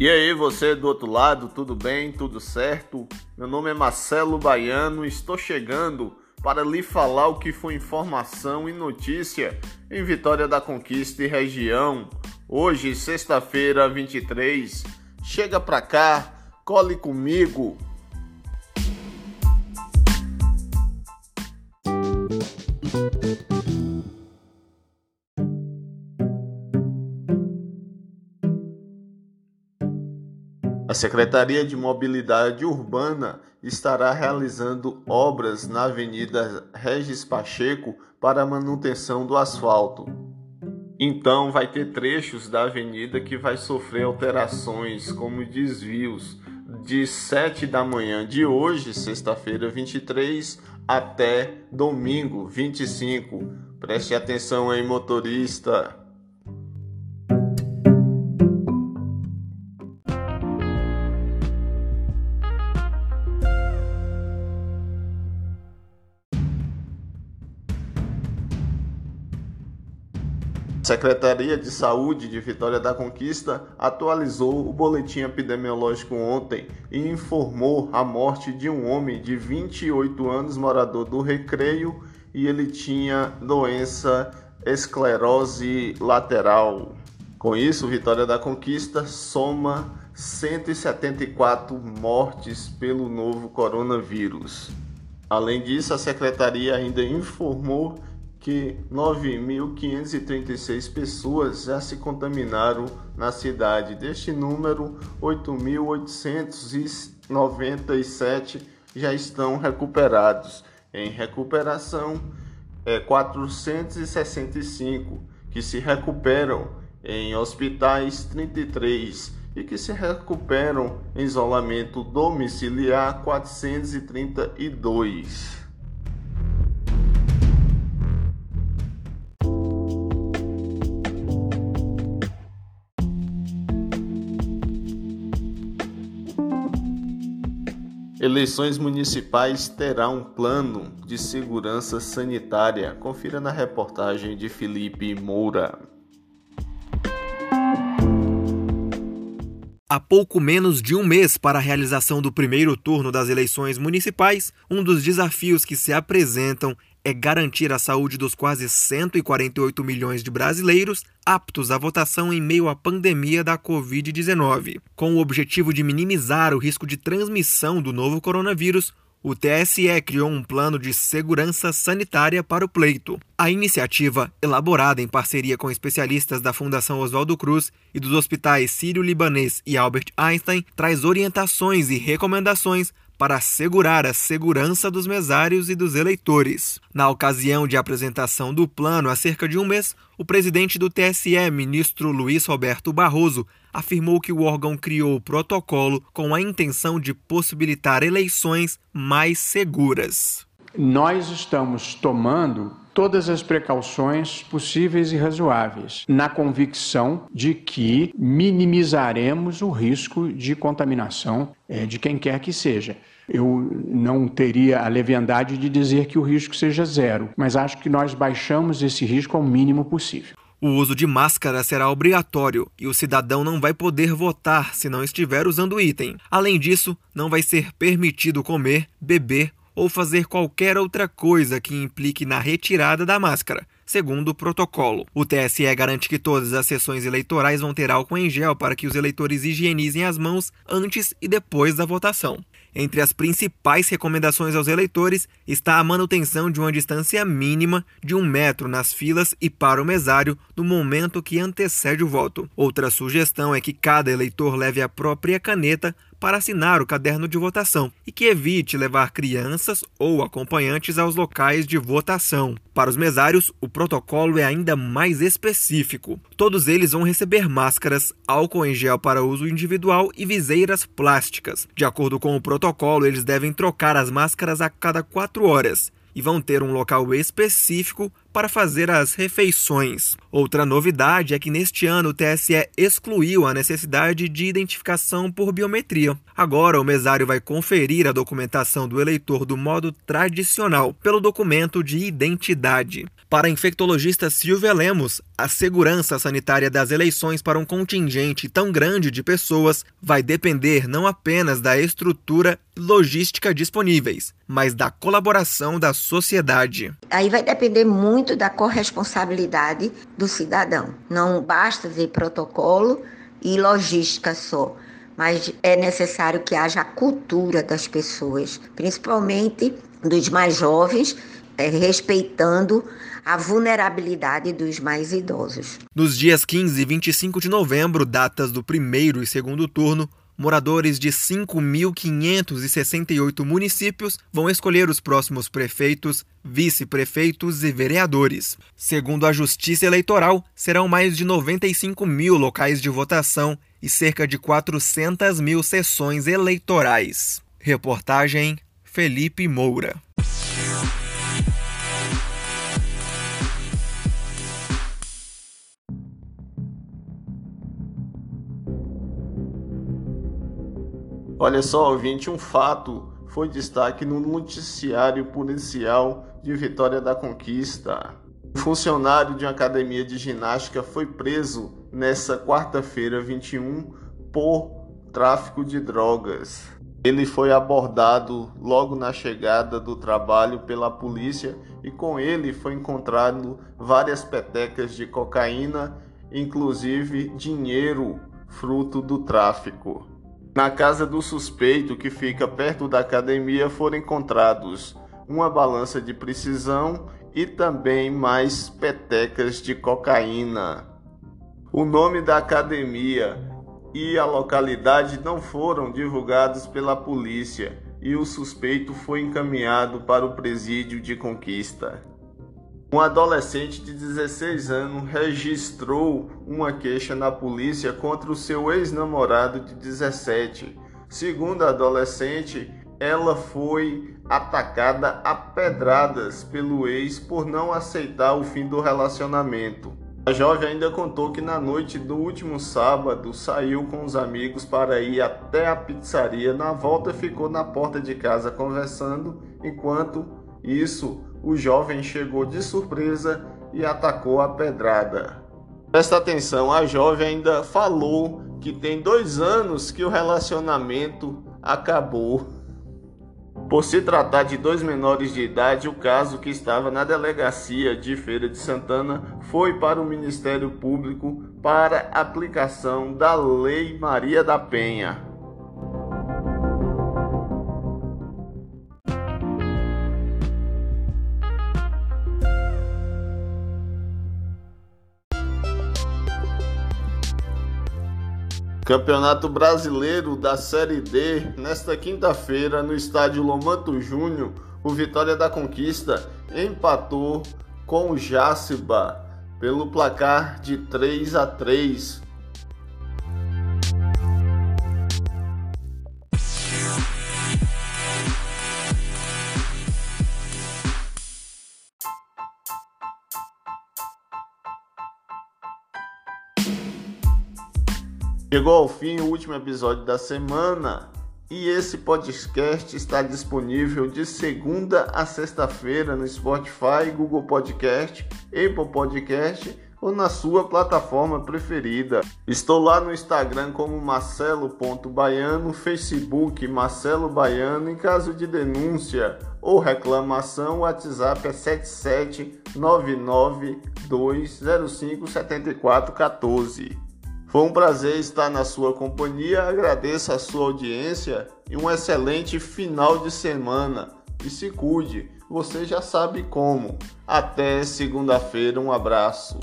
E aí, você do outro lado, tudo bem? Tudo certo? Meu nome é Marcelo Baiano estou chegando para lhe falar o que foi informação e notícia em Vitória da Conquista e região. Hoje, sexta-feira, 23. Chega pra cá, cole comigo. A Secretaria de Mobilidade Urbana estará realizando obras na Avenida Regis Pacheco para manutenção do asfalto. Então vai ter trechos da avenida que vai sofrer alterações, como desvios, de 7 da manhã de hoje, sexta-feira 23, até domingo 25. Preste atenção aí, motorista. Secretaria de Saúde de Vitória da Conquista atualizou o boletim epidemiológico ontem e informou a morte de um homem de 28 anos, morador do Recreio, e ele tinha doença esclerose lateral. Com isso, Vitória da Conquista soma 174 mortes pelo novo coronavírus. Além disso, a secretaria ainda informou que 9.536 pessoas já se contaminaram na cidade. Deste número, 8.897 já estão recuperados. Em recuperação, é 465 que se recuperam em hospitais 33 e que se recuperam em isolamento domiciliar 432. Eleições municipais terá um plano de segurança sanitária. Confira na reportagem de Felipe Moura. Há pouco menos de um mês para a realização do primeiro turno das eleições municipais, um dos desafios que se apresentam é garantir a saúde dos quase 148 milhões de brasileiros aptos à votação em meio à pandemia da Covid-19. Com o objetivo de minimizar o risco de transmissão do novo coronavírus, o TSE criou um plano de segurança sanitária para o pleito. A iniciativa, elaborada em parceria com especialistas da Fundação Oswaldo Cruz e dos hospitais Sírio-Libanês e Albert Einstein, traz orientações e recomendações para assegurar a segurança dos mesários e dos eleitores. Na ocasião de apresentação do plano há cerca de um mês, o presidente do TSE, ministro Luiz Roberto Barroso, afirmou que o órgão criou o protocolo com a intenção de possibilitar eleições mais seguras. Nós estamos tomando todas as precauções possíveis e razoáveis, na convicção de que minimizaremos o risco de contaminação é, de quem quer que seja. Eu não teria a leviandade de dizer que o risco seja zero, mas acho que nós baixamos esse risco ao mínimo possível. O uso de máscara será obrigatório e o cidadão não vai poder votar se não estiver usando o item. Além disso, não vai ser permitido comer, beber ou fazer qualquer outra coisa que implique na retirada da máscara, segundo o protocolo. O TSE garante que todas as sessões eleitorais vão ter álcool em gel para que os eleitores higienizem as mãos antes e depois da votação. Entre as principais recomendações aos eleitores está a manutenção de uma distância mínima de um metro nas filas e para o mesário no momento que antecede o voto. Outra sugestão é que cada eleitor leve a própria caneta para assinar o caderno de votação e que evite levar crianças ou acompanhantes aos locais de votação. Para os mesários, o protocolo é ainda mais específico. Todos eles vão receber máscaras, álcool em gel para uso individual e viseiras plásticas. De acordo com o protocolo, eles devem trocar as máscaras a cada quatro horas e vão ter um local específico para fazer as refeições. Outra novidade é que neste ano o TSE excluiu a necessidade de identificação por biometria. Agora o mesário vai conferir a documentação do eleitor do modo tradicional, pelo documento de identidade. Para a infectologista Silvia Lemos, a segurança sanitária das eleições para um contingente tão grande de pessoas vai depender não apenas da estrutura logística disponíveis, mas da colaboração da sociedade. Aí vai depender muito da corresponsabilidade do cidadão. Não basta ver protocolo e logística só mas é necessário que haja a cultura das pessoas, principalmente dos mais jovens, é, respeitando a vulnerabilidade dos mais idosos. Nos dias 15 e 25 de novembro, datas do primeiro e segundo turno, moradores de 5.568 municípios vão escolher os próximos prefeitos, vice-prefeitos e vereadores. Segundo a Justiça Eleitoral, serão mais de 95 mil locais de votação e cerca de 400 mil sessões eleitorais. Reportagem Felipe Moura. Olha só, ouvinte, um fato foi destaque no noticiário policial de Vitória da Conquista. Um funcionário de uma academia de ginástica foi preso nessa quarta-feira 21 por tráfico de drogas. Ele foi abordado logo na chegada do trabalho pela polícia e com ele foi encontrado várias petecas de cocaína, inclusive dinheiro fruto do tráfico. Na casa do suspeito, que fica perto da academia, foram encontrados uma balança de precisão e também mais petecas de cocaína. O nome da academia e a localidade não foram divulgados pela polícia e o suspeito foi encaminhado para o presídio de Conquista. Um adolescente de 16 anos registrou uma queixa na polícia contra o seu ex-namorado de 17. Segundo a adolescente, ela foi atacada a pedradas pelo ex por não aceitar o fim do relacionamento. A jovem ainda contou que na noite do último sábado saiu com os amigos para ir até a pizzaria. Na volta ficou na porta de casa conversando, enquanto isso o jovem chegou de surpresa e atacou a pedrada. Presta atenção, a jovem ainda falou que tem dois anos que o relacionamento acabou. Por se tratar de dois menores de idade, o caso que estava na delegacia de Feira de Santana foi para o Ministério Público para aplicação da Lei Maria da Penha. Campeonato Brasileiro da Série D, nesta quinta-feira, no estádio Lomanto Júnior, o Vitória da Conquista empatou com o Jaciba pelo placar de 3 a 3. Chegou ao fim o último episódio da semana e esse podcast está disponível de segunda a sexta-feira no Spotify, Google Podcast, Apple Podcast ou na sua plataforma preferida. Estou lá no Instagram como marcelo.baiano, Facebook Marcelo Baiano. Em caso de denúncia ou reclamação, o WhatsApp é 77992057414. Foi um prazer estar na sua companhia, agradeço a sua audiência e um excelente final de semana. E se cuide, você já sabe como. Até segunda-feira, um abraço.